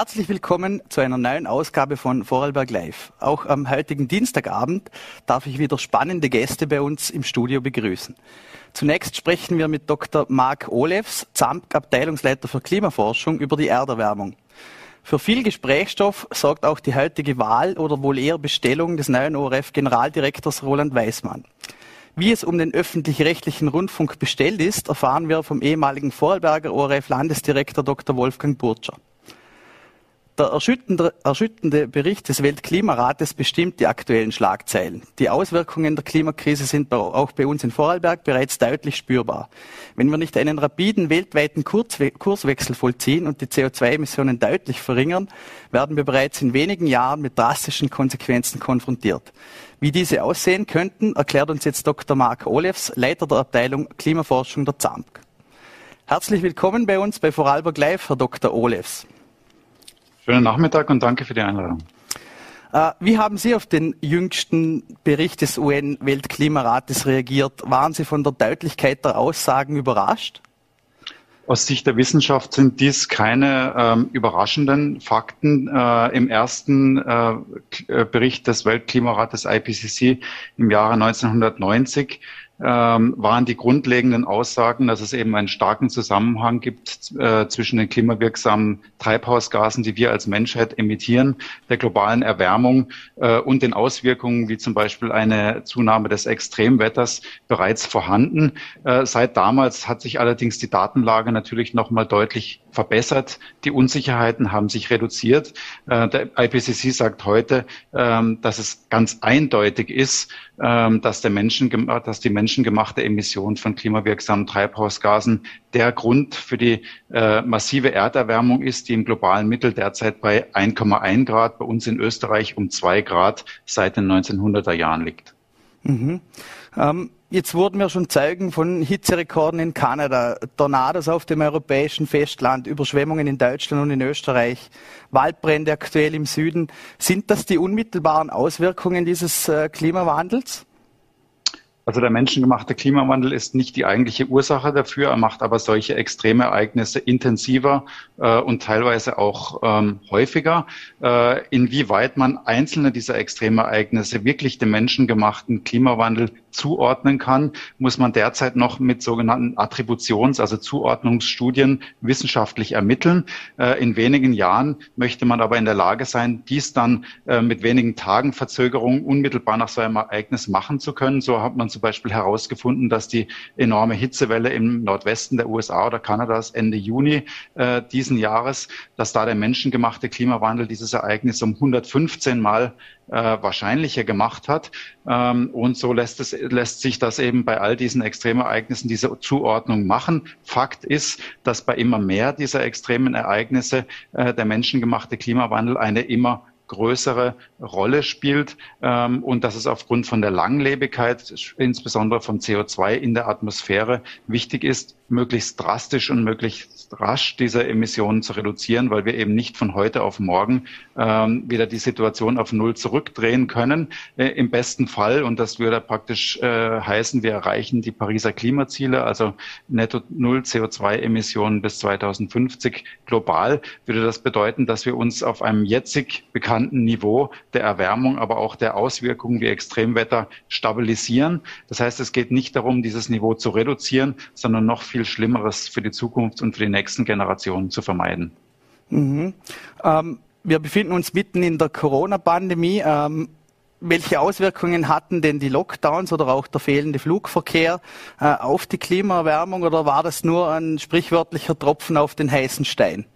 Herzlich willkommen zu einer neuen Ausgabe von Vorarlberg Live. Auch am heutigen Dienstagabend darf ich wieder spannende Gäste bei uns im Studio begrüßen. Zunächst sprechen wir mit Dr. Marc Olefs, ZAMK Abteilungsleiter für Klimaforschung, über die Erderwärmung. Für viel Gesprächsstoff sorgt auch die heutige Wahl oder wohl eher Bestellung des neuen ORF-Generaldirektors Roland Weismann. Wie es um den öffentlich-rechtlichen Rundfunk bestellt ist, erfahren wir vom ehemaligen Vorarlberger ORF-Landesdirektor Dr. Wolfgang Burtscher. Der erschütternde, erschütternde Bericht des Weltklimarates bestimmt die aktuellen Schlagzeilen. Die Auswirkungen der Klimakrise sind auch bei uns in Vorarlberg bereits deutlich spürbar. Wenn wir nicht einen rapiden weltweiten Kurswechsel vollziehen und die CO2-Emissionen deutlich verringern, werden wir bereits in wenigen Jahren mit drastischen Konsequenzen konfrontiert. Wie diese aussehen könnten, erklärt uns jetzt Dr. Mark Olefs, Leiter der Abteilung Klimaforschung der ZAMK. Herzlich willkommen bei uns bei Vorarlberg Live, Herr Dr. Olefs. Schönen Nachmittag und danke für die Einladung. Äh, wie haben Sie auf den jüngsten Bericht des UN-Weltklimarates reagiert? Waren Sie von der Deutlichkeit der Aussagen überrascht? Aus Sicht der Wissenschaft sind dies keine ähm, überraschenden Fakten. Äh, Im ersten äh, äh Bericht des Weltklimarates IPCC im Jahre 1990 ähm, waren die grundlegenden Aussagen, dass es eben einen starken Zusammenhang gibt äh, zwischen den klimawirksamen Treibhausgasen, die wir als Menschheit emittieren, der globalen Erwärmung äh, und den Auswirkungen wie zum Beispiel eine Zunahme des Extremwetters bereits vorhanden. Äh, seit damals hat sich allerdings die Datenlage natürlich noch mal deutlich verbessert. Die Unsicherheiten haben sich reduziert. Äh, der IPCC sagt heute, ähm, dass es ganz eindeutig ist, ähm, dass, der Menschen, dass die menschengemachte Emission von klimawirksamen Treibhausgasen der Grund für die äh, massive Erderwärmung ist, die im globalen Mittel derzeit bei 1,1 Grad, bei uns in Österreich um zwei Grad seit den 1900er Jahren liegt. Mhm. Ähm Jetzt wurden wir schon Zeugen von Hitzerekorden in Kanada, Tornados auf dem europäischen Festland, Überschwemmungen in Deutschland und in Österreich, Waldbrände aktuell im Süden. Sind das die unmittelbaren Auswirkungen dieses äh, Klimawandels? Also der menschengemachte Klimawandel ist nicht die eigentliche Ursache dafür, er macht aber solche Extremereignisse intensiver äh, und teilweise auch ähm, häufiger. Äh, inwieweit man einzelne dieser Extremereignisse wirklich dem menschengemachten Klimawandel zuordnen kann, muss man derzeit noch mit sogenannten Attributions-, also Zuordnungsstudien wissenschaftlich ermitteln. Äh, in wenigen Jahren möchte man aber in der Lage sein, dies dann äh, mit wenigen Tagen Verzögerung unmittelbar nach so einem Ereignis machen zu können. So hat man zum Beispiel herausgefunden, dass die enorme Hitzewelle im Nordwesten der USA oder Kanadas Ende Juni äh, diesen Jahres, dass da der menschengemachte Klimawandel dieses Ereignis um 115 Mal äh, wahrscheinlicher gemacht hat. Ähm, und so lässt, es, lässt sich das eben bei all diesen Extremereignissen, diese Zuordnung machen. Fakt ist, dass bei immer mehr dieser extremen Ereignisse äh, der menschengemachte Klimawandel eine immer größere Rolle spielt ähm, und dass es aufgrund von der Langlebigkeit, insbesondere von CO2 in der Atmosphäre, wichtig ist, möglichst drastisch und möglichst rasch diese Emissionen zu reduzieren, weil wir eben nicht von heute auf morgen ähm, wieder die Situation auf Null zurückdrehen können. Äh, Im besten Fall, und das würde praktisch äh, heißen, wir erreichen die Pariser Klimaziele, also netto Null CO2-Emissionen bis 2050 global, würde das bedeuten, dass wir uns auf einem jetzig bekannten Niveau der Erwärmung, aber auch der Auswirkungen wie Extremwetter stabilisieren. Das heißt, es geht nicht darum, dieses Niveau zu reduzieren, sondern noch viel viel Schlimmeres für die Zukunft und für die nächsten Generationen zu vermeiden. Mhm. Ähm, wir befinden uns mitten in der Corona-Pandemie. Ähm, welche Auswirkungen hatten denn die Lockdowns oder auch der fehlende Flugverkehr äh, auf die Klimaerwärmung oder war das nur ein sprichwörtlicher Tropfen auf den heißen Stein?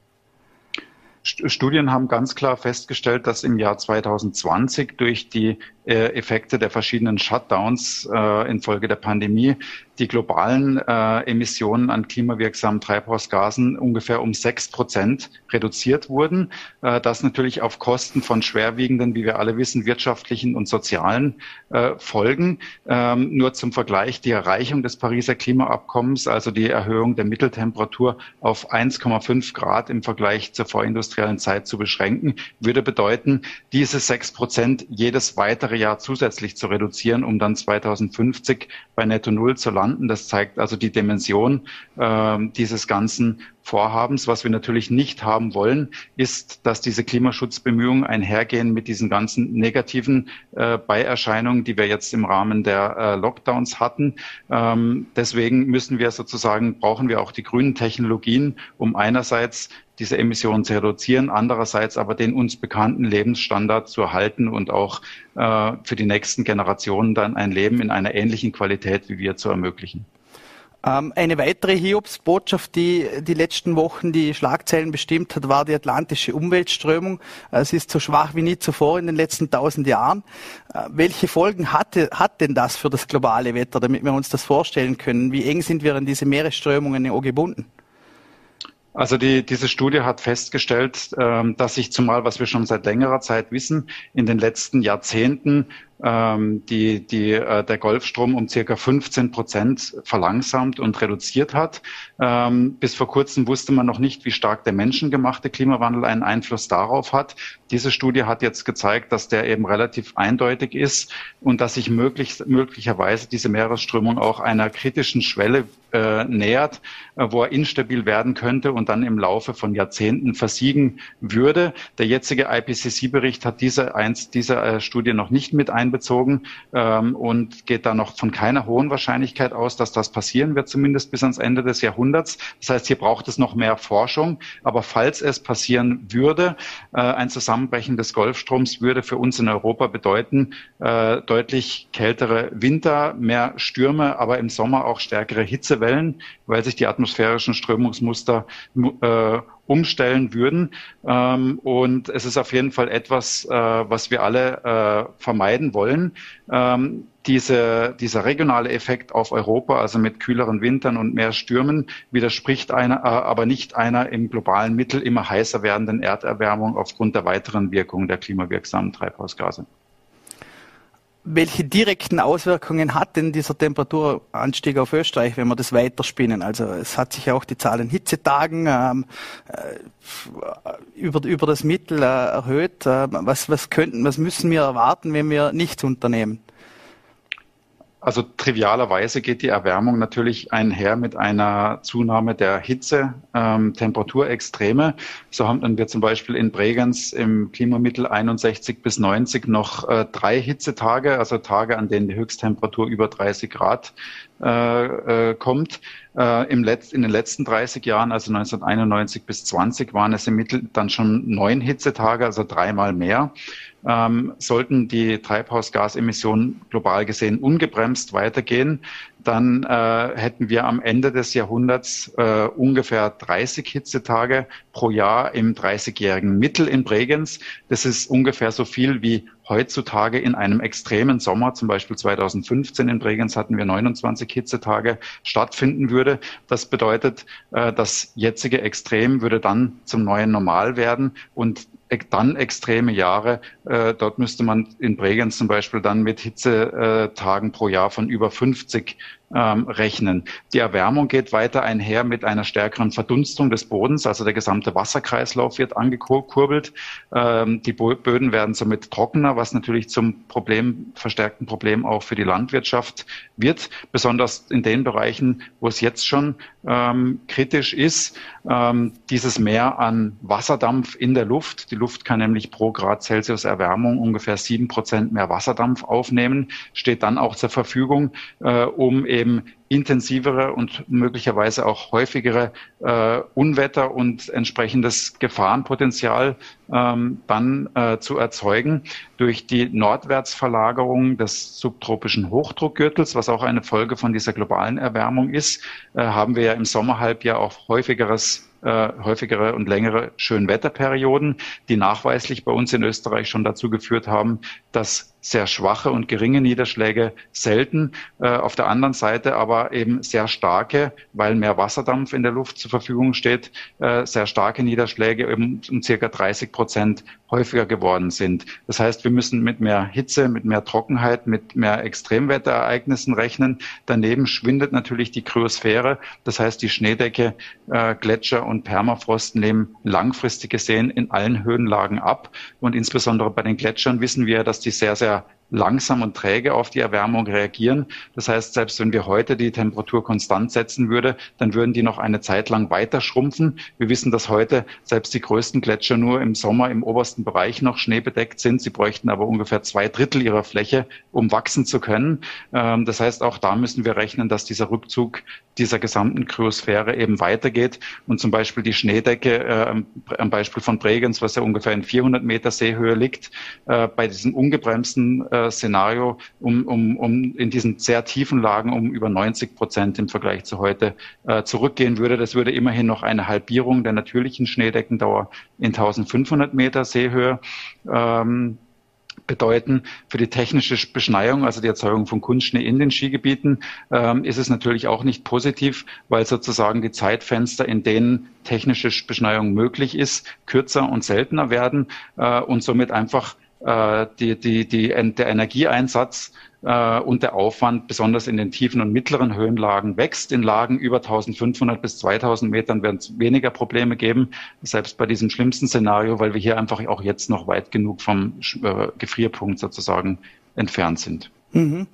Studien haben ganz klar festgestellt, dass im Jahr 2020 durch die Effekte der verschiedenen Shutdowns äh, infolge der Pandemie die globalen äh, Emissionen an klimawirksamen Treibhausgasen ungefähr um sechs Prozent reduziert wurden. Äh, das natürlich auf Kosten von schwerwiegenden, wie wir alle wissen, wirtschaftlichen und sozialen äh, Folgen. Ähm, nur zum Vergleich, die Erreichung des Pariser Klimaabkommens, also die Erhöhung der Mitteltemperatur auf 1,5 Grad im Vergleich zur vorindustriellen Zeit zu beschränken, würde bedeuten, diese sechs Prozent jedes weitere Jahr zusätzlich zu reduzieren, um dann 2050 bei Netto Null zu landen. Das zeigt also die Dimension äh, dieses Ganzen Vorhabens. Was wir natürlich nicht haben wollen, ist, dass diese Klimaschutzbemühungen einhergehen mit diesen ganzen negativen äh, Beierscheinungen, die wir jetzt im Rahmen der äh, Lockdowns hatten. Ähm, deswegen müssen wir sozusagen, brauchen wir auch die grünen Technologien, um einerseits diese Emissionen zu reduzieren, andererseits aber den uns bekannten Lebensstandard zu erhalten und auch äh, für die nächsten Generationen dann ein Leben in einer ähnlichen Qualität wie wir zu ermöglichen. Ähm, eine weitere Hiobsbotschaft, die die letzten Wochen die Schlagzeilen bestimmt hat, war die atlantische Umweltströmung. Es ist so schwach wie nie zuvor in den letzten tausend Jahren. Äh, welche Folgen hatte, hat denn das für das globale Wetter, damit wir uns das vorstellen können? Wie eng sind wir an diese Meeresströmungen gebunden? Also die, diese Studie hat festgestellt, ähm, dass sich zumal, was wir schon seit längerer Zeit wissen, in den letzten Jahrzehnten ähm, die, die, äh, der Golfstrom um circa 15 Prozent verlangsamt und reduziert hat. Ähm, bis vor kurzem wusste man noch nicht, wie stark der menschengemachte Klimawandel einen Einfluss darauf hat. Diese Studie hat jetzt gezeigt, dass der eben relativ eindeutig ist und dass sich möglich, möglicherweise diese Meeresströmung auch einer kritischen Schwelle äh, nähert, äh, wo er instabil werden könnte und dann im Laufe von Jahrzehnten versiegen würde. Der jetzige IPCC-Bericht hat diese, eins, diese äh, Studie noch nicht mit einbezogen ähm, und geht da noch von keiner hohen Wahrscheinlichkeit aus, dass das passieren wird, zumindest bis ans Ende des Jahrhunderts. Das heißt, hier braucht es noch mehr Forschung. Aber falls es passieren würde, ein Zusammenbrechen des Golfstroms würde für uns in Europa bedeuten, deutlich kältere Winter, mehr Stürme, aber im Sommer auch stärkere Hitze Wellen, weil sich die atmosphärischen Strömungsmuster äh, umstellen würden. Ähm, und es ist auf jeden Fall etwas, äh, was wir alle äh, vermeiden wollen. Ähm, diese, dieser regionale Effekt auf Europa, also mit kühleren Wintern und mehr Stürmen, widerspricht einer, äh, aber nicht einer im globalen Mittel immer heißer werdenden Erderwärmung aufgrund der weiteren Wirkung der klimawirksamen Treibhausgase welche direkten Auswirkungen hat denn dieser Temperaturanstieg auf Österreich, wenn wir das weiterspinnen? Also es hat sich auch die Zahl an Hitzetagen ähm, äh, über, über das Mittel äh, erhöht. Äh, was, was könnten, was müssen wir erwarten, wenn wir nichts unternehmen? Also trivialerweise geht die Erwärmung natürlich einher mit einer Zunahme der Hitze, ähm, Temperaturextreme. So haben wir zum Beispiel in Bregenz im Klimamittel 61 bis 90 noch äh, drei Hitzetage, also Tage, an denen die Höchsttemperatur über 30 Grad äh, äh, kommt. Äh, im Letz-, in den letzten 30 Jahren, also 1991 bis 20, waren es im Mittel dann schon neun Hitzetage, also dreimal mehr. Ähm, sollten die Treibhausgasemissionen global gesehen ungebremst weitergehen, dann äh, hätten wir am Ende des Jahrhunderts äh, ungefähr 30 Hitzetage pro Jahr im 30-jährigen Mittel in Bregenz. Das ist ungefähr so viel wie heutzutage in einem extremen Sommer, zum Beispiel 2015 in Bregenz hatten wir 29 Hitzetage, stattfinden würde. Das bedeutet, äh, das jetzige Extrem würde dann zum neuen Normal werden und dann extreme Jahre. Äh, dort müsste man in Bregenz zum Beispiel dann mit Hitzetagen pro Jahr von über 50 ähm, rechnen. Die Erwärmung geht weiter einher mit einer stärkeren Verdunstung des Bodens, also der gesamte Wasserkreislauf wird angekurbelt. Ähm, die Böden werden somit trockener, was natürlich zum Problem, verstärkten Problem auch für die Landwirtschaft wird, besonders in den Bereichen, wo es jetzt schon ähm, kritisch ist. Ähm, dieses Mehr an Wasserdampf in der Luft. Die Luft kann nämlich pro Grad Celsius Erwärmung ungefähr sieben Prozent mehr Wasserdampf aufnehmen, steht dann auch zur Verfügung, äh, um eben intensivere und möglicherweise auch häufigere äh, Unwetter und entsprechendes Gefahrenpotenzial ähm, dann äh, zu erzeugen. Durch die Nordwärtsverlagerung des subtropischen Hochdruckgürtels, was auch eine Folge von dieser globalen Erwärmung ist, äh, haben wir ja im Sommerhalbjahr auch häufigeres äh, häufigere und längere Schönwetterperioden, die nachweislich bei uns in Österreich schon dazu geführt haben, dass sehr schwache und geringe Niederschläge selten, äh, auf der anderen Seite aber eben sehr starke, weil mehr Wasserdampf in der Luft zur Verfügung steht, äh, sehr starke Niederschläge eben um circa 30 Prozent häufiger geworden sind. Das heißt, wir müssen mit mehr Hitze, mit mehr Trockenheit, mit mehr Extremwetterereignissen rechnen. Daneben schwindet natürlich die Kryosphäre, das heißt die Schneedecke, äh, Gletscher und Permafrost nehmen langfristig gesehen in allen Höhenlagen ab. Und insbesondere bei den Gletschern wissen wir, dass die sehr, sehr 우리가 langsam und träge auf die Erwärmung reagieren. Das heißt, selbst wenn wir heute die Temperatur konstant setzen würde, dann würden die noch eine Zeit lang weiter schrumpfen. Wir wissen, dass heute selbst die größten Gletscher nur im Sommer im obersten Bereich noch schneebedeckt sind. Sie bräuchten aber ungefähr zwei Drittel ihrer Fläche, um wachsen zu können. Ähm, das heißt, auch da müssen wir rechnen, dass dieser Rückzug dieser gesamten Kryosphäre eben weitergeht und zum Beispiel die Schneedecke äh, am Beispiel von Bregenz, was ja ungefähr in 400 Meter Seehöhe liegt, äh, bei diesem ungebremsten äh, Szenario um, um, um in diesen sehr tiefen Lagen um über 90 Prozent im Vergleich zu heute äh, zurückgehen würde. Das würde immerhin noch eine Halbierung der natürlichen Schneedeckendauer in 1500 Meter Seehöhe ähm, bedeuten. Für die technische Beschneiung, also die Erzeugung von Kunstschnee in den Skigebieten, ähm, ist es natürlich auch nicht positiv, weil sozusagen die Zeitfenster, in denen technische Beschneiung möglich ist, kürzer und seltener werden äh, und somit einfach äh, die, die, die, der Energieeinsatz äh, und der Aufwand besonders in den tiefen und mittleren Höhenlagen wächst. In Lagen über 1500 bis 2000 Metern werden es weniger Probleme geben, selbst bei diesem schlimmsten Szenario, weil wir hier einfach auch jetzt noch weit genug vom äh, Gefrierpunkt sozusagen entfernt sind. Mhm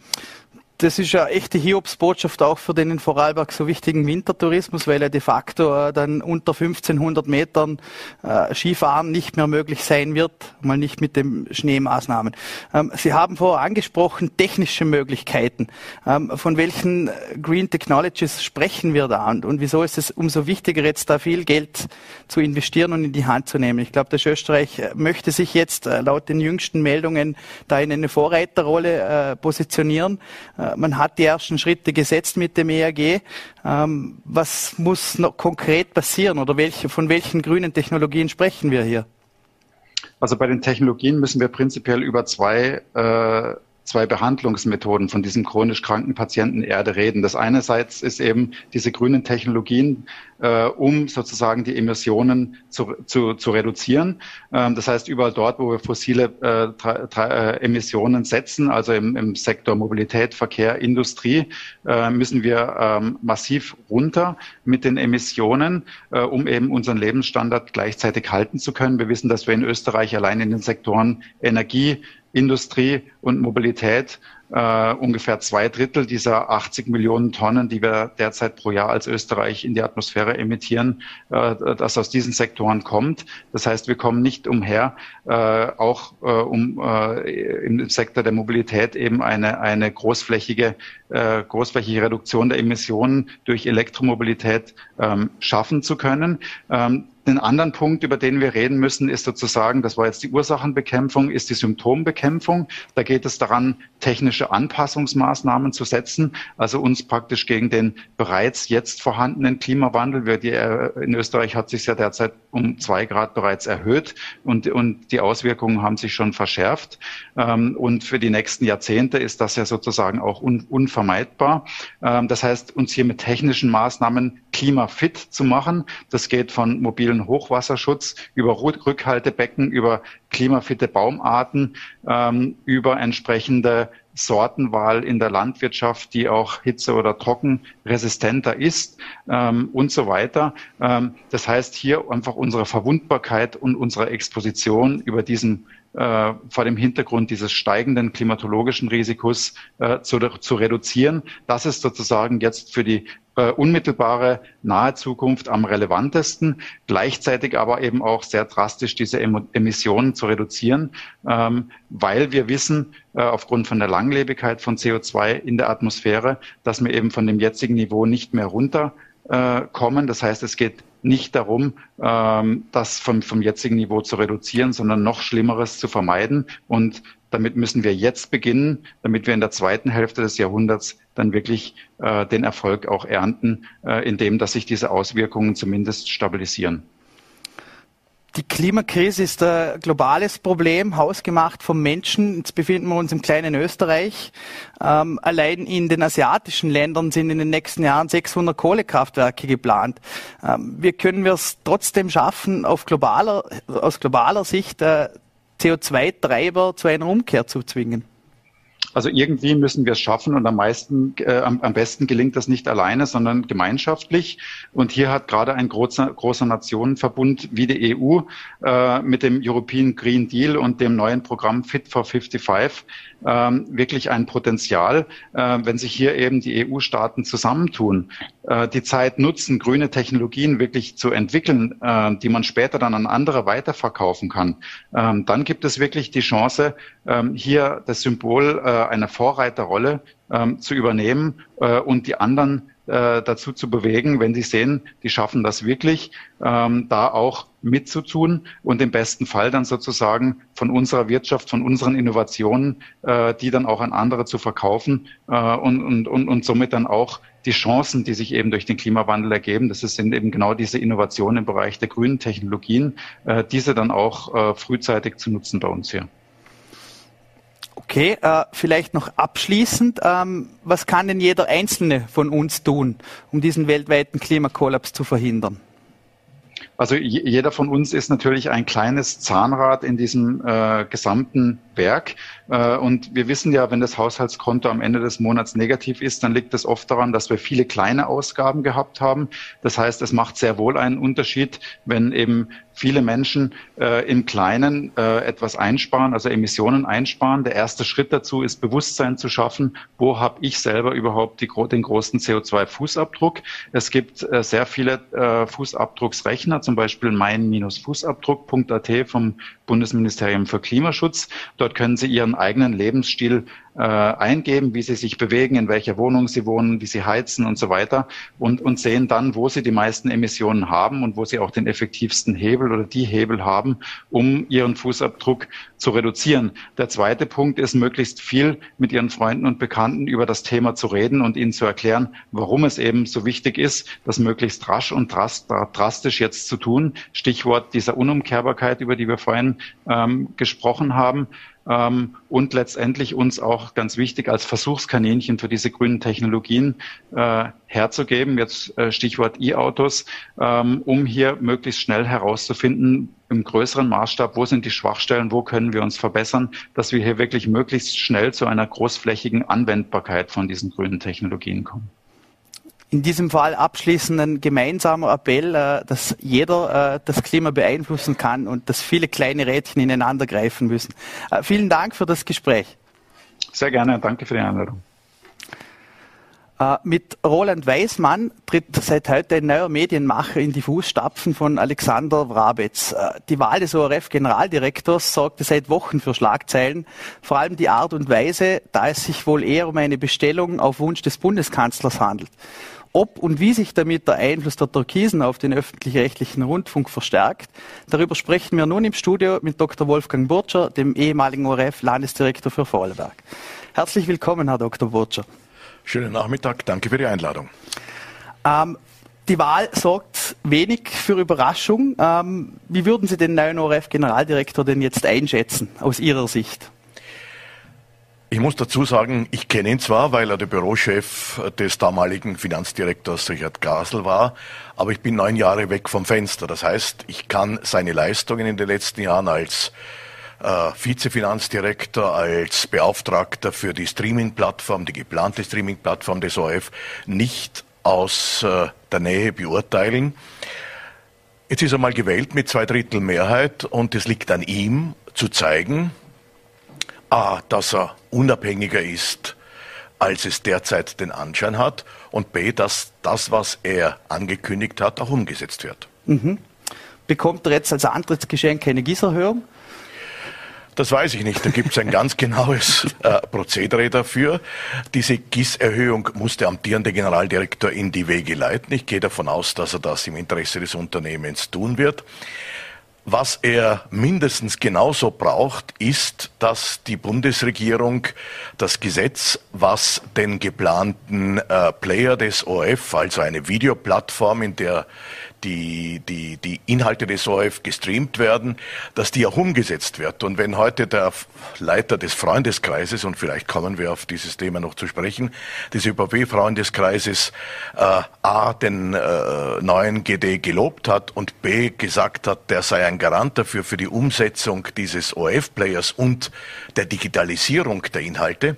das ist ja echte Hiobsbotschaft auch für den in Vorarlberg so wichtigen Wintertourismus, weil er de facto äh, dann unter 1500 Metern äh, Skifahren nicht mehr möglich sein wird, mal nicht mit den Schneemaßnahmen. Ähm, Sie haben vorher angesprochen, technische Möglichkeiten. Ähm, von welchen äh, Green Technologies sprechen wir da und, wieso ist es umso wichtiger, jetzt da viel Geld zu investieren und in die Hand zu nehmen? Ich glaube, das Österreich möchte sich jetzt laut den jüngsten Meldungen da in eine Vorreiterrolle positionieren man hat die ersten Schritte gesetzt mit dem ERG. Ähm, was muss noch konkret passieren oder welche, von welchen grünen Technologien sprechen wir hier? Also bei den Technologien müssen wir prinzipiell über zwei äh, zwei Behandlungsmethoden von diesem chronisch kranken Patienten Erde reden. Das einerseits ist eben diese grünen Technologien, äh, um sozusagen die Emissionen zu, zu, zu reduzieren. Ähm, das heißt, überall dort, wo wir fossile äh, äh, Emissionen setzen, also im, im Sektor Mobilität, Verkehr, Industrie, äh, müssen wir ähm, massiv runter mit den Emissionen, äh, um eben unseren Lebensstandard gleichzeitig halten zu können. Wir wissen, dass wir in Österreich allein in den Sektoren Energie, Industrie und Mobilität äh, ungefähr zwei Drittel dieser 80 Millionen Tonnen, die wir derzeit pro Jahr als Österreich in die Atmosphäre emittieren, äh, das aus diesen Sektoren kommt. Das heißt, wir kommen nicht umher, äh, auch äh, um äh, im Sektor der Mobilität eben eine, eine großflächige, äh, großflächige Reduktion der Emissionen durch Elektromobilität ähm, schaffen zu können. Ähm, den anderen Punkt, über den wir reden müssen, ist sozusagen, das war jetzt die Ursachenbekämpfung, ist die Symptombekämpfung. Da geht es daran, technische Anpassungsmaßnahmen zu setzen, also uns praktisch gegen den bereits jetzt vorhandenen Klimawandel. Wir, die, äh, in Österreich hat sich ja derzeit um zwei Grad bereits erhöht und, und die Auswirkungen haben sich schon verschärft. Ähm, und für die nächsten Jahrzehnte ist das ja sozusagen auch un, unvermeidbar. Ähm, das heißt, uns hier mit technischen Maßnahmen klimafit zu machen. Das geht von mobilen Hochwasserschutz über Rückhaltebecken, über klimafitte Baumarten, ähm, über entsprechende Sortenwahl in der Landwirtschaft, die auch hitze- oder trockenresistenter ist ähm, und so weiter. Ähm, das heißt, hier einfach unsere Verwundbarkeit und unsere Exposition über diesen äh, vor dem Hintergrund dieses steigenden klimatologischen Risikos äh, zu, zu reduzieren. Das ist sozusagen jetzt für die äh, unmittelbare nahe Zukunft am relevantesten, gleichzeitig aber eben auch sehr drastisch diese Emissionen zu reduzieren, ähm, weil wir wissen, äh, aufgrund von der Langlebigkeit von CO2 in der Atmosphäre, dass wir eben von dem jetzigen Niveau nicht mehr runterkommen. Das heißt, es geht nicht darum, ähm, das vom, vom jetzigen Niveau zu reduzieren, sondern noch Schlimmeres zu vermeiden. Und damit müssen wir jetzt beginnen, damit wir in der zweiten Hälfte des Jahrhunderts dann wirklich äh, den Erfolg auch ernten, äh, indem dass sich diese Auswirkungen zumindest stabilisieren. Die Klimakrise ist ein globales Problem, hausgemacht vom Menschen. Jetzt befinden wir uns im kleinen Österreich. Ähm, allein in den asiatischen Ländern sind in den nächsten Jahren 600 Kohlekraftwerke geplant. Ähm, wie können wir es trotzdem schaffen, auf globaler, aus globaler Sicht äh, CO2-Treiber zu einer Umkehr zu zwingen? Also irgendwie müssen wir es schaffen und am meisten, äh, am, am, besten gelingt das nicht alleine, sondern gemeinschaftlich. Und hier hat gerade ein großer, großer Nationenverbund wie die EU äh, mit dem European Green Deal und dem neuen Programm Fit for 55 ähm, wirklich ein Potenzial, äh, wenn sich hier eben die EU-Staaten zusammentun, äh, die Zeit nutzen, grüne Technologien wirklich zu entwickeln, äh, die man später dann an andere weiterverkaufen kann, ähm, dann gibt es wirklich die Chance, ähm, hier das Symbol äh, einer Vorreiterrolle ähm, zu übernehmen äh, und die anderen äh, dazu zu bewegen, wenn sie sehen, die schaffen das wirklich, ähm, da auch mitzutun und im besten Fall dann sozusagen von unserer Wirtschaft, von unseren Innovationen, äh, die dann auch an andere zu verkaufen äh, und, und, und, und somit dann auch die Chancen, die sich eben durch den Klimawandel ergeben, das sind eben genau diese Innovationen im Bereich der grünen Technologien, äh, diese dann auch äh, frühzeitig zu nutzen bei uns hier. Okay, äh, vielleicht noch abschließend, ähm, was kann denn jeder Einzelne von uns tun, um diesen weltweiten Klimakollaps zu verhindern? Also jeder von uns ist natürlich ein kleines Zahnrad in diesem äh, gesamten Berg. Äh, und wir wissen ja, wenn das Haushaltskonto am Ende des Monats negativ ist, dann liegt es oft daran, dass wir viele kleine Ausgaben gehabt haben. Das heißt, es macht sehr wohl einen Unterschied, wenn eben viele Menschen äh, im Kleinen äh, etwas einsparen, also Emissionen einsparen. Der erste Schritt dazu ist Bewusstsein zu schaffen, wo habe ich selber überhaupt die, den großen CO2-Fußabdruck. Es gibt äh, sehr viele äh, Fußabdrucksrechner, zum Beispiel mein-fußabdruck.at vom Bundesministerium für Klimaschutz. Dort können Sie Ihren eigenen Lebensstil äh, eingeben, wie sie sich bewegen, in welcher Wohnung sie wohnen, wie sie heizen und so weiter und, und sehen dann, wo sie die meisten Emissionen haben und wo sie auch den effektivsten Hebel oder die Hebel haben, um ihren Fußabdruck zu reduzieren. Der zweite Punkt ist, möglichst viel mit ihren Freunden und Bekannten über das Thema zu reden und ihnen zu erklären, warum es eben so wichtig ist, das möglichst rasch und drastisch jetzt zu tun. Stichwort dieser Unumkehrbarkeit, über die wir vorhin ähm, gesprochen haben ähm, und letztendlich uns auch ganz wichtig als Versuchskaninchen für diese grünen Technologien äh, herzugeben, jetzt äh, Stichwort E-Autos, ähm, um hier möglichst schnell herauszufinden, im größeren Maßstab, wo sind die Schwachstellen, wo können wir uns verbessern, dass wir hier wirklich möglichst schnell zu einer großflächigen Anwendbarkeit von diesen grünen Technologien kommen in diesem Fall abschließend ein gemeinsamer Appell, äh, dass jeder äh, das Klima beeinflussen kann und dass viele kleine Rädchen ineinander greifen müssen. Äh, vielen Dank für das Gespräch. Sehr gerne, danke für die Einladung. Mit Roland Weismann tritt seit heute ein neuer Medienmacher in die Fußstapfen von Alexander Wrabetz. Die Wahl des ORF-Generaldirektors sorgte seit Wochen für Schlagzeilen, vor allem die Art und Weise, da es sich wohl eher um eine Bestellung auf Wunsch des Bundeskanzlers handelt. Ob und wie sich damit der Einfluss der Türkisen auf den öffentlich-rechtlichen Rundfunk verstärkt, darüber sprechen wir nun im Studio mit Dr. Wolfgang Burtscher, dem ehemaligen ORF-Landesdirektor für Vorarlberg. Herzlich willkommen, Herr Dr. Burtscher. Schönen Nachmittag, danke für die Einladung. Ähm, die Wahl sorgt wenig für Überraschung. Ähm, wie würden Sie den neuen ORF-Generaldirektor denn jetzt einschätzen, aus Ihrer Sicht? Ich muss dazu sagen, ich kenne ihn zwar, weil er der Bürochef des damaligen Finanzdirektors Richard Gasel war, aber ich bin neun Jahre weg vom Fenster. Das heißt, ich kann seine Leistungen in den letzten Jahren als äh, Vizefinanzdirektor, als Beauftragter für die Streaming-Plattform, die geplante Streaming-Plattform des ORF, nicht aus äh, der Nähe beurteilen. Jetzt ist er mal gewählt mit zwei Drittel Mehrheit und es liegt an ihm zu zeigen, A, dass er unabhängiger ist, als es derzeit den Anschein hat, und B, dass das, was er angekündigt hat, auch umgesetzt wird. Mhm. Bekommt er jetzt als Antrittsgeschenk eine Gießerhöhung? Das weiß ich nicht. Da gibt es ein ganz genaues äh, Prozedere dafür. Diese GIS-Erhöhung muss der amtierende Generaldirektor in die Wege leiten. Ich gehe davon aus, dass er das im Interesse des Unternehmens tun wird. Was er mindestens genauso braucht, ist, dass die Bundesregierung das Gesetz, was den geplanten äh, Player des ORF, also eine Videoplattform, in der die, die, die Inhalte des ORF gestreamt werden, dass die auch umgesetzt wird. Und wenn heute der Leiter des Freundeskreises, und vielleicht kommen wir auf dieses Thema noch zu sprechen, des ÖVP-Freundeskreises äh, A, den äh, neuen GD gelobt hat und B, gesagt hat, der sei ein Garant dafür für die Umsetzung dieses ORF-Players und der Digitalisierung der Inhalte,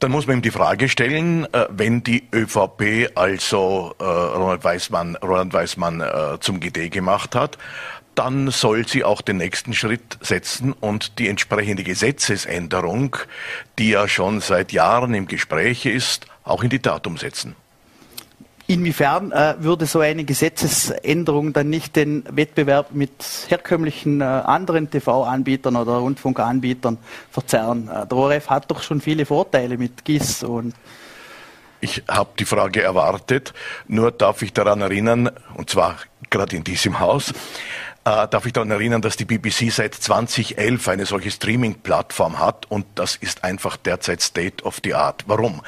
Dann muss man ihm die Frage stellen, äh, wenn die ÖVP also äh, Ronald Weißmann, Ronald Weißmann äh, zum GD gemacht hat, dann soll sie auch den nächsten Schritt setzen und die entsprechende Gesetzesänderung, die ja schon seit Jahren im Gespräch ist, auch in die Tat umsetzen. Inwiefern äh, würde so eine Gesetzesänderung dann nicht den Wettbewerb mit herkömmlichen äh, anderen TV-Anbietern oder Rundfunkanbietern verzerren? Äh, der ORF hat doch schon viele Vorteile mit GIS und ich habe die Frage erwartet, nur darf ich daran erinnern, und zwar gerade in diesem Haus, äh, darf ich daran erinnern, dass die BBC seit 2011 eine solche Streaming-Plattform hat und das ist einfach derzeit State of the Art. Warum?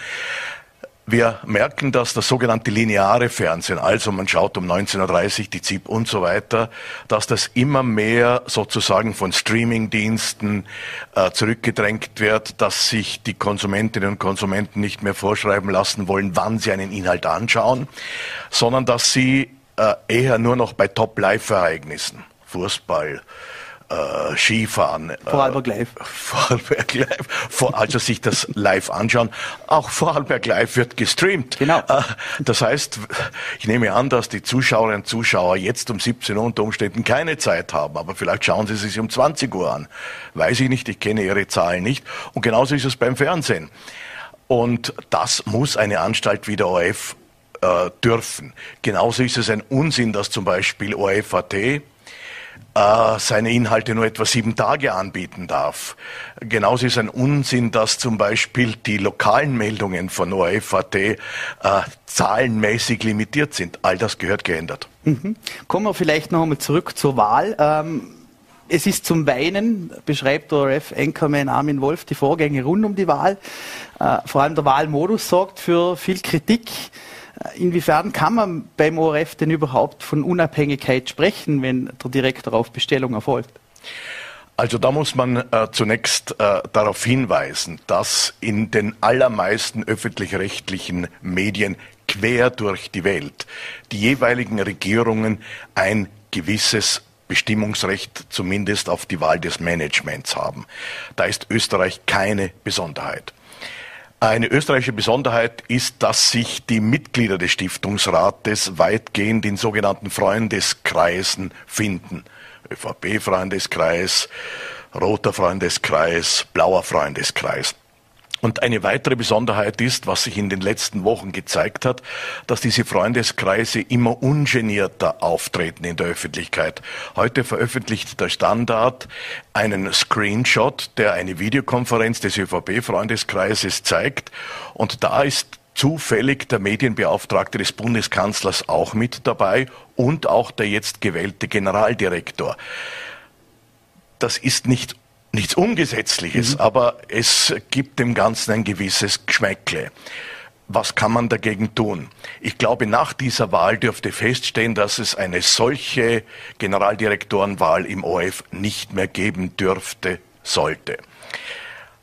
Wir merken, dass das sogenannte lineare Fernsehen, also man schaut um 19.30 Uhr die ZIP und so weiter, dass das immer mehr sozusagen von Streamingdiensten äh, zurückgedrängt wird, dass sich die Konsumentinnen und Konsumenten nicht mehr vorschreiben lassen wollen, wann sie einen Inhalt anschauen, sondern dass sie äh, eher nur noch bei Top-Live-Ereignissen, Fußball, äh, Skifahren. Vorarlberg Live. Äh, Vorarlberg Live. Vor, also sich das live anschauen. Auch Vorarlberg Live wird gestreamt. Genau. Äh, das heißt, ich nehme an, dass die Zuschauerinnen und Zuschauer jetzt um 17 Uhr unter Umständen keine Zeit haben, aber vielleicht schauen sie sich um 20 Uhr an. Weiß ich nicht, ich kenne ihre Zahlen nicht. Und genauso ist es beim Fernsehen. Und das muss eine Anstalt wie der ORF äh, dürfen. Genauso ist es ein Unsinn, dass zum Beispiel ORF.at äh, seine Inhalte nur etwa sieben Tage anbieten darf. Genauso ist ein Unsinn, dass zum Beispiel die lokalen Meldungen von ORF.at äh, zahlenmäßig limitiert sind. All das gehört geändert. Mhm. Kommen wir vielleicht noch einmal zurück zur Wahl. Ähm es ist zum Weinen, beschreibt der ORF-Anchorman Armin Wolf die Vorgänge rund um die Wahl. Äh, vor allem der Wahlmodus sorgt für viel Kritik. Inwiefern kann man beim ORF denn überhaupt von Unabhängigkeit sprechen, wenn der Direktor auf Bestellung erfolgt? Also da muss man äh, zunächst äh, darauf hinweisen, dass in den allermeisten öffentlich-rechtlichen Medien quer durch die Welt die jeweiligen Regierungen ein gewisses Bestimmungsrecht zumindest auf die Wahl des Managements haben. Da ist Österreich keine Besonderheit. Eine österreichische Besonderheit ist, dass sich die Mitglieder des Stiftungsrates weitgehend in sogenannten Freundeskreisen finden. ÖVP-Freundeskreis, Roter Freundeskreis, Blauer Freundeskreis. Und eine weitere Besonderheit ist, was sich in den letzten Wochen gezeigt hat, dass diese Freundeskreise immer ungenierter auftreten in der Öffentlichkeit. Heute veröffentlicht der Standard einen Screenshot, der eine Videokonferenz des ÖVP-Freundeskreises zeigt. Und da ist zufällig der Medienbeauftragte des Bundeskanzlers auch mit dabei und auch der jetzt gewählte Generaldirektor. Das ist nicht nichts Ungesetzliches, mhm. aber es gibt dem Ganzen ein gewisses Geschmäckle. Was kann man dagegen tun? Ich glaube, nach dieser Wahl dürfte feststehen, dass es eine solche Generaldirektorenwahl im ORF nicht mehr geben dürfte, sollte.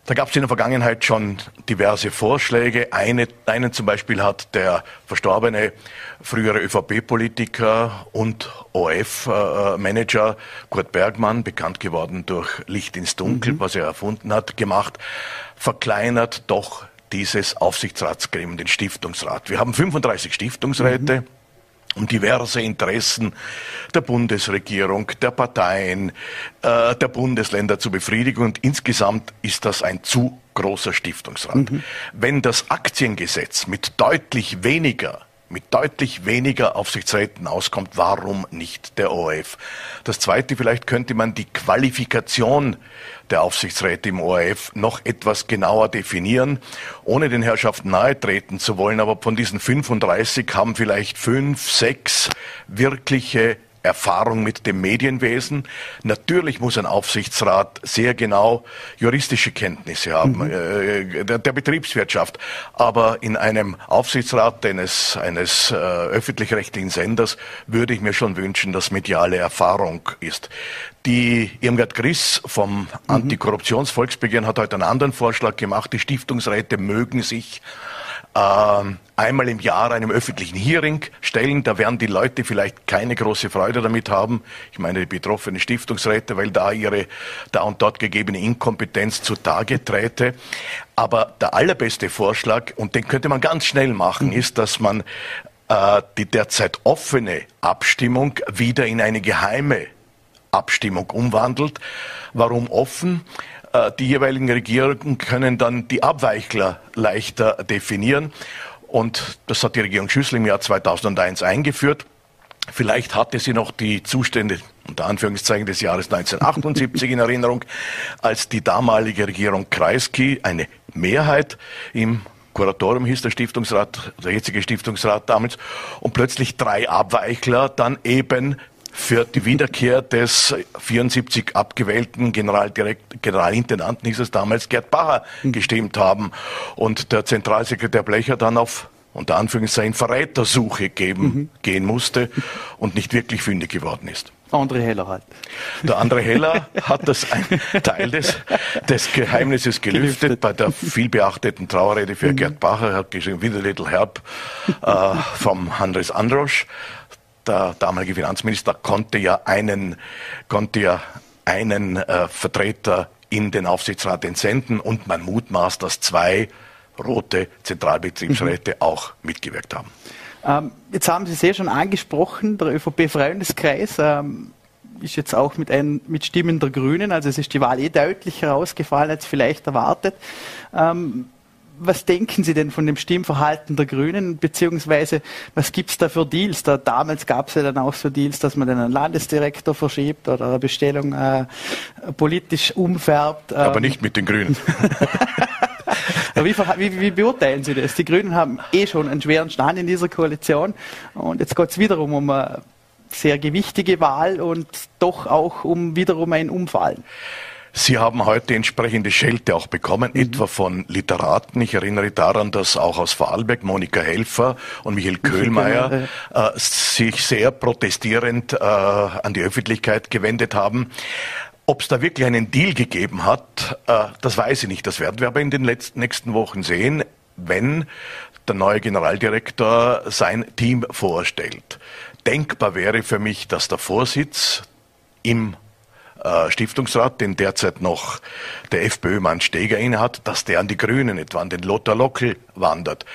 Da gab es in der Vergangenheit schon diverse Vorschläge. Eine, einen zum Beispiel hat der verstorbene frühere ÖVP-Politiker und ORF-Manager Kurt Bergmann, bekannt geworden durch Licht ins Dunkel, mhm. was er erfunden hat, gemacht, verkleinert doch dieses Aufsichtsratsgremium, den Stiftungsrat. Wir haben 35 Stiftungsräte. Mhm um diverse Interessen der Bundesregierung, der Parteien, äh, der Bundesländer zu befriedigen. Und insgesamt ist das ein zu großer Stiftungsrat. Mhm. Wenn das Aktiengesetz mit deutlich weniger mit deutlich weniger Aufsichtsräten auskommt, warum nicht der ORF? Das Zweite, vielleicht könnte man die Qualifikation der Aufsichtsräte im ORF noch etwas genauer definieren, ohne den Herrschaften nahe treten zu wollen. Aber von diesen 35 haben vielleicht fünf, sechs wirkliche Erfahrung mit dem Medienwesen. Natürlich muss ein Aufsichtsrat sehr genau juristische Kenntnisse haben, mhm. äh, der, der, Betriebswirtschaft. Aber in einem Aufsichtsrat eines, eines äh, öffentlich-rechtlichen Senders würde ich mir schon wünschen, dass mediale Erfahrung ist. Die Irmgard Griss vom mhm. Antikorruptionsvolksbegehren hat heute einen anderen Vorschlag gemacht. Die Stiftungsräte mögen sich einmal im Jahr einem öffentlichen Hearing stellen. Da werden die Leute vielleicht keine große Freude damit haben. Ich meine die betroffenen Stiftungsräte, weil da ihre da und dort gegebene Inkompetenz zutage träte. Aber der allerbeste Vorschlag, und den könnte man ganz schnell machen, ist, dass man äh, die derzeit offene Abstimmung wieder in eine geheime Abstimmung umwandelt. Warum offen? Äh, die jeweiligen Regierungen können dann die Abweichler leichter definieren. Und das hat die Regierung Schüssel im Jahr 2001 eingeführt. Vielleicht hatte sie noch die Zustände unter Anführungszeichen des Jahres 1978 in Erinnerung, als die damalige Regierung Kreisky eine Mehrheit im Kuratorium hieß der Stiftungsrat, der jetzige Stiftungsrat damals, und plötzlich drei Abweichler dann eben für die Wiederkehr des 74 abgewählten Generaldirekt Generalintendanten, hieß es damals, Gerd Bacher, gestimmt haben. Und der Zentralsekretär Blecher dann auf unter Anführungszeichen Verrätersuche geben, mhm. gehen musste und nicht wirklich fündig geworden ist. André Heller halt. Der André Heller hat das ein Teil des, des Geheimnisses gelüftet, gelüftet. bei der vielbeachteten Trauerrede für mhm. Gerd Bacher. Er hat geschrieben, With a Little Help äh, vom Andres Androsch der damalige Finanzminister konnte ja einen, konnte ja einen äh, Vertreter in den Aufsichtsrat entsenden und man mutmaßt, dass zwei rote Zentralbetriebsräte mhm. auch mitgewirkt haben. Ähm, jetzt haben Sie sehr schon angesprochen, der ÖVP-Freundeskreis ähm, ist jetzt auch mit, ein, mit Stimmen der Grünen, also es ist die Wahl eh deutlich herausgefallen als vielleicht erwartet. Ähm, was denken Sie denn von dem Stimmverhalten der Grünen, beziehungsweise was gibt es da für Deals? Da, damals gab es ja dann auch so Deals, dass man dann einen Landesdirektor verschiebt oder eine Bestellung äh, politisch umfärbt. Ähm. Aber nicht mit den Grünen. wie, wie, wie, beurteilen Sie das? Die Grünen haben eh schon einen schweren Stand in dieser Koalition und jetzt geht es wiederum um eine sehr gewichtige Wahl und doch auch um wiederum ein Umfallen. Sie haben heute entsprechende Schelte auch bekommen, mhm. etwa von Literaten. Ich erinnere daran, dass auch aus Vorarlberg Monika Helfer und Michael Köhlmeier äh, sich sehr protestierend äh, an die Öffentlichkeit gewendet haben. Ob es da wirklich einen Deal gegeben hat, äh, das weiß ich nicht. Das werden wir aber in den letzten, nächsten Wochen sehen, wenn der neue Generaldirektor sein Team vorstellt. Denkbar wäre für mich, dass der Vorsitz im äh, Stiftungsrat, den derzeit noch der FPÖ-Mann Steger innehat, dass der an die Grünen, etwa an den Lothar Lockel wandert.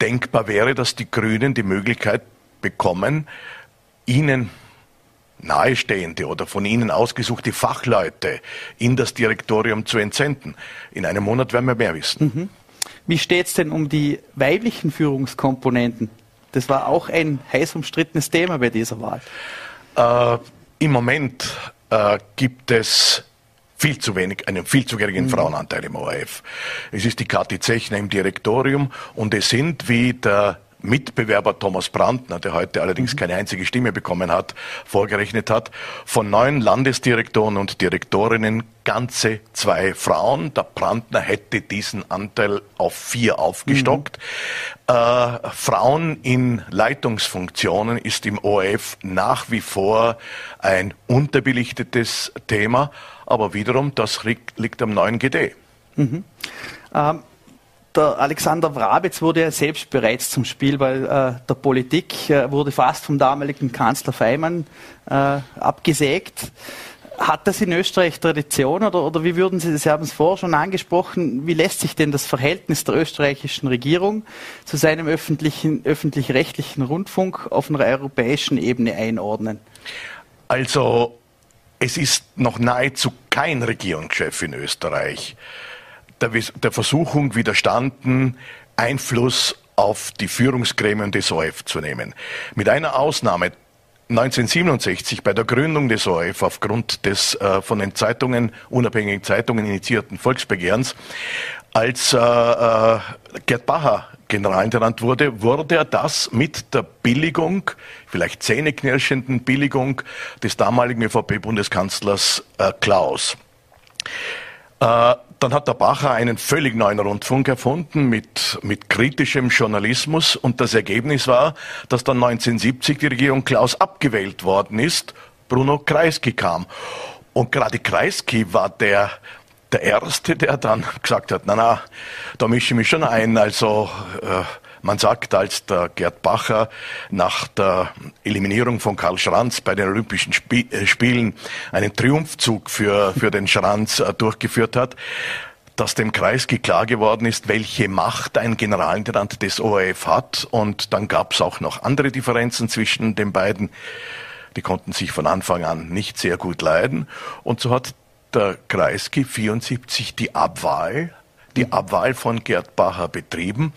Denkbar wäre, dass die Grünen die Möglichkeit bekommen, ihnen nahestehende oder von Ihnen ausgesuchte Fachleute in das Direktorium zu entsenden. In einem Monat werden wir mehr wissen. Mhm. Wie steht es denn um die weiblichen Führungskomponenten? Das war auch ein heiß umstrittenes Thema bei dieser Wahl. Äh, Im Moment äh, gibt es viel zu wenig, einen viel zu geringen mhm. Frauenanteil im ORF. Es ist die Kathi Zechner im Direktorium und es sind, wie der Mitbewerber Thomas Brandner, der heute allerdings mhm. keine einzige Stimme bekommen hat, vorgerechnet hat, von neun Landesdirektoren und Direktorinnen ganze zwei Frauen. Der Brandner hätte diesen Anteil auf vier aufgestockt. Mhm. Äh, Frauen in Leitungsfunktionen ist im ORF nach wie vor ein unterbelichtetes Thema, aber wiederum, das liegt, liegt am neuen GD. Mhm. Ähm, der Alexander Wrabetz wurde ja selbst bereits zum Spiel, weil äh, der Politik äh, wurde fast vom damaligen Kanzler Feimann äh, abgesägt. Hat das in Österreich Tradition oder, oder wie würden Sie, Sie haben es vorher schon angesprochen, wie lässt sich denn das Verhältnis der österreichischen Regierung zu seinem öffentlich-rechtlichen Rundfunk auf einer europäischen Ebene einordnen? Also, es ist noch nahezu kein Regierungschef in Österreich der, der Versuchung widerstanden, Einfluss auf die Führungsgremien des ORF zu nehmen. Mit einer Ausnahme 1967 bei der Gründung des ORF aufgrund des äh, von den Zeitungen, unabhängigen Zeitungen initiierten Volksbegehrens, als äh, äh, Gerd Bacher Generalintendant wurde, wurde er das mit der Billigung, vielleicht zähneknirschenden Billigung des damaligen ÖVP-Bundeskanzlers äh, Klaus. Dann hat der Bacher einen völlig neuen Rundfunk erfunden mit, mit kritischem Journalismus und das Ergebnis war, dass dann 1970 die Regierung Klaus abgewählt worden ist, Bruno Kreisky kam. Und gerade Kreisky war der, der Erste, der dann gesagt hat, na na, da mische ich mich schon ein. Also äh, man sagt, als der Gerd Bacher nach der Eliminierung von Karl Schranz bei den Olympischen äh, Spielen einen Triumphzug für, für den Schranz äh, durchgeführt hat, dass dem Kreisky klar geworden ist, welche Macht ein Generalintendant des ORF hat. Und dann gab es auch noch andere Differenzen zwischen den beiden. Die konnten sich von Anfang an nicht sehr gut leiden. Und so hat der Kreisky 74 die Abwahl die Abwahl von Gerd Bacher betrieben.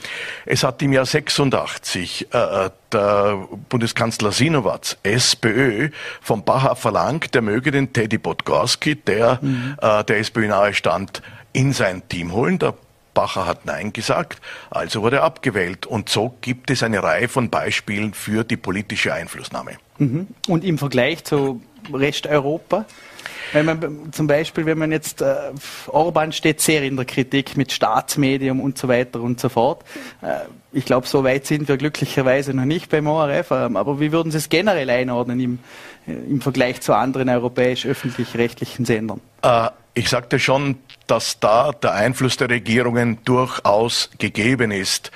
Es hat im Jahr 86 äh, äh, der Bundeskanzler Sinowatz, SPÖ, von Bacher verlangt, der möge den Teddy Podgorski, der mhm. äh, der SPÖ nahe stand, in sein Team holen. Der Bacher hat Nein gesagt, also wurde er abgewählt. Und so gibt es eine Reihe von Beispielen für die politische Einflussnahme. Mhm. Und im Vergleich zu Rest Europa? Wenn man zum Beispiel, wenn man jetzt äh, Orban steht sehr in der Kritik mit Staatsmedium und so weiter und so fort. Äh, ich glaube, so weit sind wir glücklicherweise noch nicht beim ORF. Äh, aber wie würden Sie es generell einordnen im, äh, im Vergleich zu anderen europäisch-öffentlich-rechtlichen Sendern? Äh, ich sagte schon, dass da der Einfluss der Regierungen durchaus gegeben ist.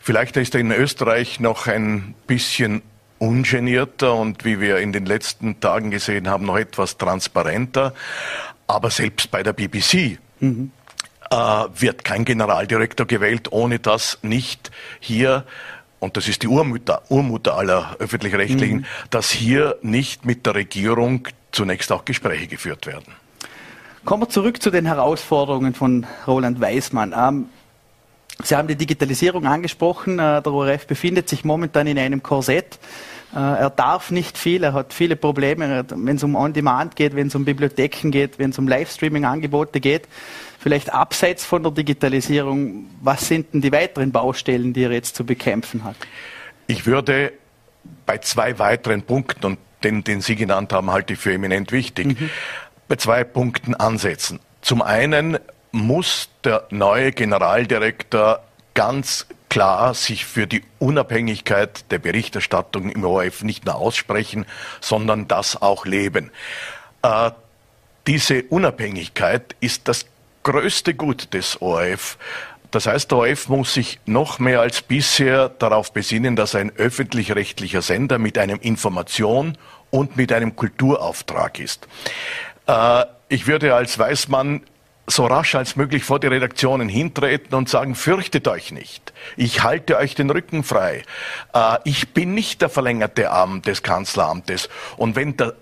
Vielleicht ist er in Österreich noch ein bisschen ungenierter und wie wir in den letzten Tagen gesehen haben, noch etwas transparenter. Aber selbst bei der BBC mhm. äh, wird kein Generaldirektor gewählt, ohne dass nicht hier und das ist die Urmutter, Urmutter aller öffentlich-rechtlichen, mhm. dass hier nicht mit der Regierung zunächst auch Gespräche geführt werden. Kommen wir zurück zu den Herausforderungen von Roland Weismann. Ähm, Sie haben die Digitalisierung angesprochen. Äh, der ORF befindet sich momentan in einem Korsett. Äh, er darf nicht viel, er hat viele Probleme, wenn es um On-Demand geht, wenn es um Bibliotheken geht, wenn es um Livestreaming-Angebote geht. Vielleicht abseits von der Digitalisierung, was sind denn die weiteren Baustellen, die er jetzt zu bekämpfen hat? Ich würde bei zwei weiteren Punkten, und den, den Sie genannt haben, halte ich für eminent wichtig, mhm. bei zwei Punkten ansetzen. Zum einen muss der neue Generaldirektor ganz klar sich für die Unabhängigkeit der Berichterstattung im ORF nicht nur aussprechen, sondern das auch leben. Äh, diese Unabhängigkeit ist das größte Gut des ORF. Das heißt, der ORF muss sich noch mehr als bisher darauf besinnen, dass ein öffentlich-rechtlicher Sender mit einem Information und mit einem Kulturauftrag ist. Äh, ich würde als Weißmann so rasch als möglich vor die Redaktionen hintreten und sagen, fürchtet euch nicht. Ich halte euch den Rücken frei. Äh, ich bin nicht der verlängerte Arm des Kanzleramtes. Und wenn der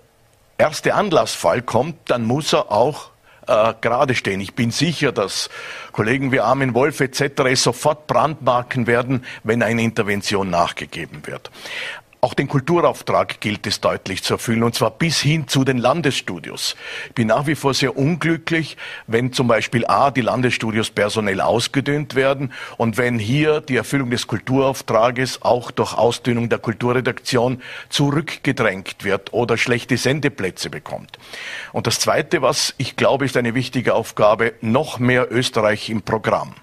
erste Anlassfall kommt, dann muss er auch äh, gerade stehen. Ich bin sicher, dass Kollegen wie Armin Wolf etc. sofort brandmarken werden, wenn eine Intervention nachgegeben wird. Auch den Kulturauftrag gilt es deutlich zu erfüllen, und zwar bis hin zu den Landesstudios. Ich bin nach wie vor sehr unglücklich, wenn zum Beispiel A, die Landesstudios personell ausgedünnt werden und wenn hier die Erfüllung des Kulturauftrages auch durch Ausdünnung der Kulturredaktion zurückgedrängt wird oder schlechte Sendeplätze bekommt. Und das Zweite, was ich glaube, ist eine wichtige Aufgabe, noch mehr Österreich im Programm.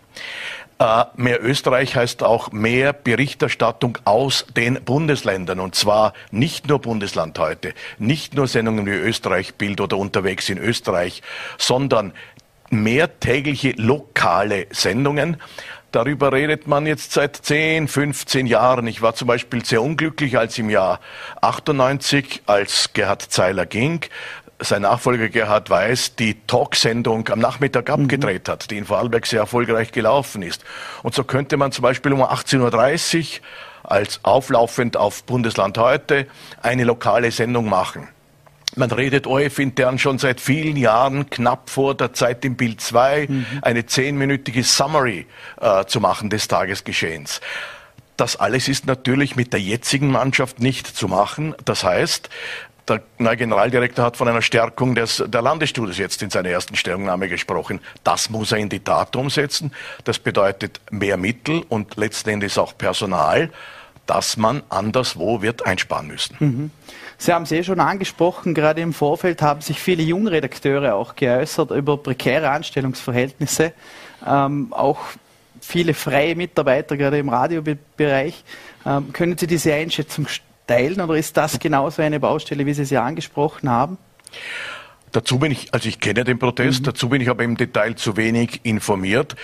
Äh, mehr Österreich heißt auch mehr Berichterstattung aus den Bundesländern. Und zwar nicht nur Bundesland heute, nicht nur Sendungen wie Österreich Bild oder unterwegs in Österreich, sondern mehr tägliche lokale Sendungen. Darüber redet man jetzt seit 10, 15 Jahren. Ich war zum Beispiel sehr unglücklich, als im Jahr 98, als Gerhard Zeiler ging, sein Nachfolger Gerhard Weiß die Talksendung am Nachmittag mhm. abgedreht hat, die in Vorarlberg sehr erfolgreich gelaufen ist. Und so könnte man zum Beispiel um 18.30 Uhr als auflaufend auf Bundesland heute eine lokale Sendung machen. Man redet OF intern schon seit vielen Jahren, knapp vor der Zeit im Bild 2, mhm. eine zehnminütige Summary äh, zu machen des Tagesgeschehens. Das alles ist natürlich mit der jetzigen Mannschaft nicht zu machen. Das heißt, der neue Generaldirektor hat von einer Stärkung des, der Landesstudios jetzt in seiner ersten Stellungnahme gesprochen. Das muss er in die Tat umsetzen. Das bedeutet mehr Mittel und letzten Endes auch Personal, das man anderswo wird einsparen müssen. Mhm. Sie haben es eh schon angesprochen, gerade im Vorfeld haben sich viele Jungredakteure auch geäußert über prekäre Anstellungsverhältnisse, ähm, auch viele freie Mitarbeiter, gerade im Radiobereich. Ähm, können Sie diese Einschätzung teilen oder ist das genauso eine Baustelle, wie Sie sie angesprochen haben? Dazu bin ich, also ich kenne den Protest, mhm. dazu bin ich aber im Detail zu wenig informiert.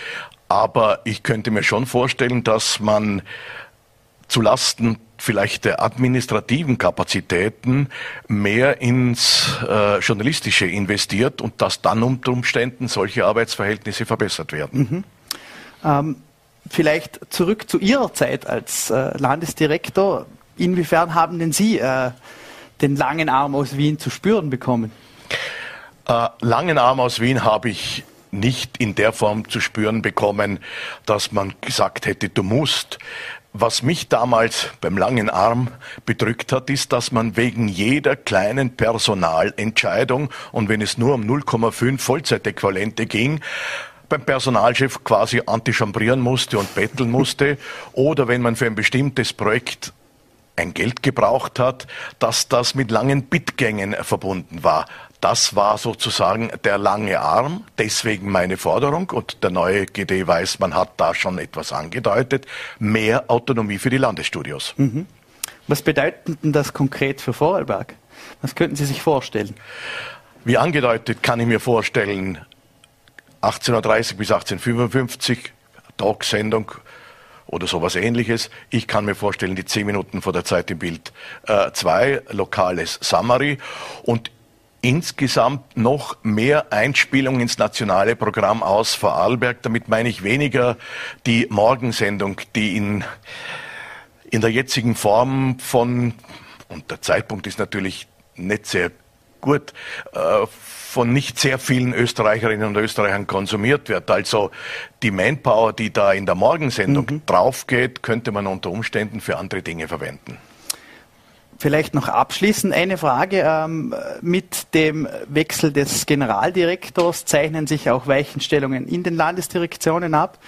Aber ich könnte mir schon vorstellen, dass man zu Lasten vielleicht der administrativen Kapazitäten mehr ins äh, Journalistische investiert und dass dann unter Umständen solche Arbeitsverhältnisse verbessert werden. Mhm. Ähm, vielleicht zurück zu Ihrer Zeit als äh, Landesdirektor. Inwiefern haben denn Sie äh, den langen Arm aus Wien zu spüren bekommen? Äh, langen Arm aus Wien habe ich nicht in der Form zu spüren bekommen, dass man gesagt hätte, du musst. Was mich damals beim langen Arm bedrückt hat, ist, dass man wegen jeder kleinen Personalentscheidung und wenn es nur um 0,5 Vollzeitäquivalente ging, beim Personalchef quasi antichambrieren musste und betteln musste oder wenn man für ein bestimmtes Projekt ein Geld gebraucht hat, dass das mit langen Bitgängen verbunden war. Das war sozusagen der lange Arm, deswegen meine Forderung und der neue GD weiß, man hat da schon etwas angedeutet, mehr Autonomie für die Landesstudios. Mhm. Was bedeutet denn das konkret für Vorarlberg? Was könnten Sie sich vorstellen? Wie angedeutet kann ich mir vorstellen, 1830 bis 1855 Talksendung oder sowas ähnliches. Ich kann mir vorstellen, die zehn Minuten vor der Zeit im Bild 2, äh, lokales Summary und insgesamt noch mehr Einspielung ins nationale Programm aus Vorarlberg. Damit meine ich weniger die Morgensendung, die in, in der jetzigen Form von, und der Zeitpunkt ist natürlich nicht sehr gut, äh, von nicht sehr vielen Österreicherinnen und Österreichern konsumiert wird. Also die Manpower, die da in der Morgensendung mhm. draufgeht, könnte man unter Umständen für andere Dinge verwenden. Vielleicht noch abschließend eine Frage. Ähm, mit dem Wechsel des Generaldirektors zeichnen sich auch Weichenstellungen in den Landesdirektionen ab.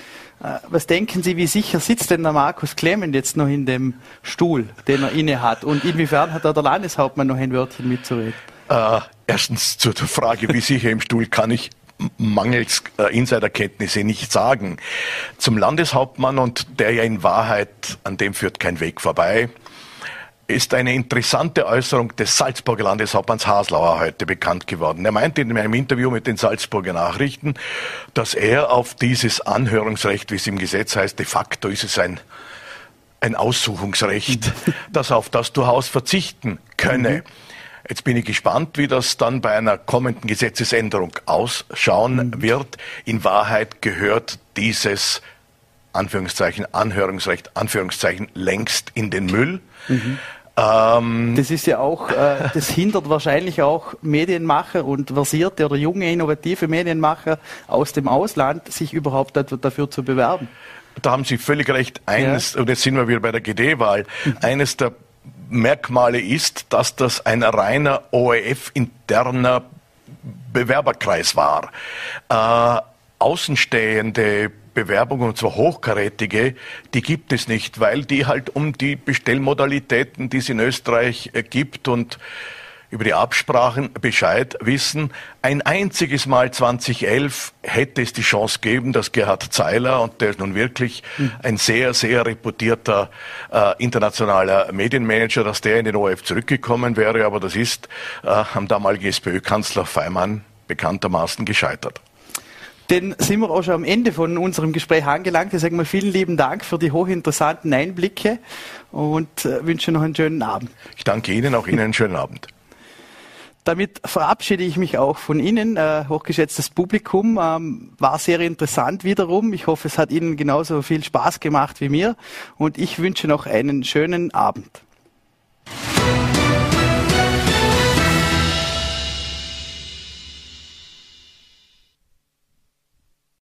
Äh, was denken Sie, wie sicher sitzt denn der Markus Clement jetzt noch in dem Stuhl, den er inne hat? Und inwiefern hat da der Landeshauptmann noch ein Wörtchen mitzureden? Äh, erstens zur Frage, wie sicher im Stuhl kann ich mangels äh, Insiderkenntnisse nicht sagen. Zum Landeshauptmann und der ja in Wahrheit, an dem führt kein Weg vorbei, ist eine interessante Äußerung des Salzburger Landeshauptmanns Haslauer heute bekannt geworden. Er meinte in einem Interview mit den Salzburger Nachrichten, dass er auf dieses Anhörungsrecht, wie es im Gesetz heißt, de facto ist es ein, ein Aussuchungsrecht, dass auf das durchaus verzichten könne. Mhm. Jetzt bin ich gespannt, wie das dann bei einer kommenden Gesetzesänderung ausschauen mhm. wird. In Wahrheit gehört dieses Anführungszeichen Anhörungsrecht, Anführungszeichen längst in den Müll. Mhm. Ähm, das ist ja auch, äh, das hindert wahrscheinlich auch Medienmacher und versierte oder junge, innovative Medienmacher aus dem Ausland, sich überhaupt dafür zu bewerben. Da haben Sie völlig recht. Eines, ja. und jetzt sind wir wieder bei der GD-Wahl, mhm. eines der Merkmale ist, dass das ein reiner ORF-interner Bewerberkreis war. Äh, außenstehende Bewerbungen, und zwar hochkarätige, die gibt es nicht, weil die halt um die Bestellmodalitäten, die es in Österreich äh, gibt und über die Absprachen Bescheid wissen. Ein einziges Mal 2011 hätte es die Chance gegeben, dass Gerhard Zeiler, und der ist nun wirklich mhm. ein sehr, sehr reputierter äh, internationaler Medienmanager, dass der in den ORF zurückgekommen wäre, aber das ist äh, am damaligen SPÖ-Kanzler Feimann bekanntermaßen gescheitert. Dann sind wir auch schon am Ende von unserem Gespräch angelangt. Ich sage mal vielen lieben Dank für die hochinteressanten Einblicke und äh, wünsche noch einen schönen Abend. Ich danke Ihnen, auch Ihnen einen schönen Abend damit verabschiede ich mich auch von Ihnen, äh, hochgeschätztes Publikum. Ähm, war sehr interessant wiederum. Ich hoffe, es hat Ihnen genauso viel Spaß gemacht wie mir und ich wünsche noch einen schönen Abend.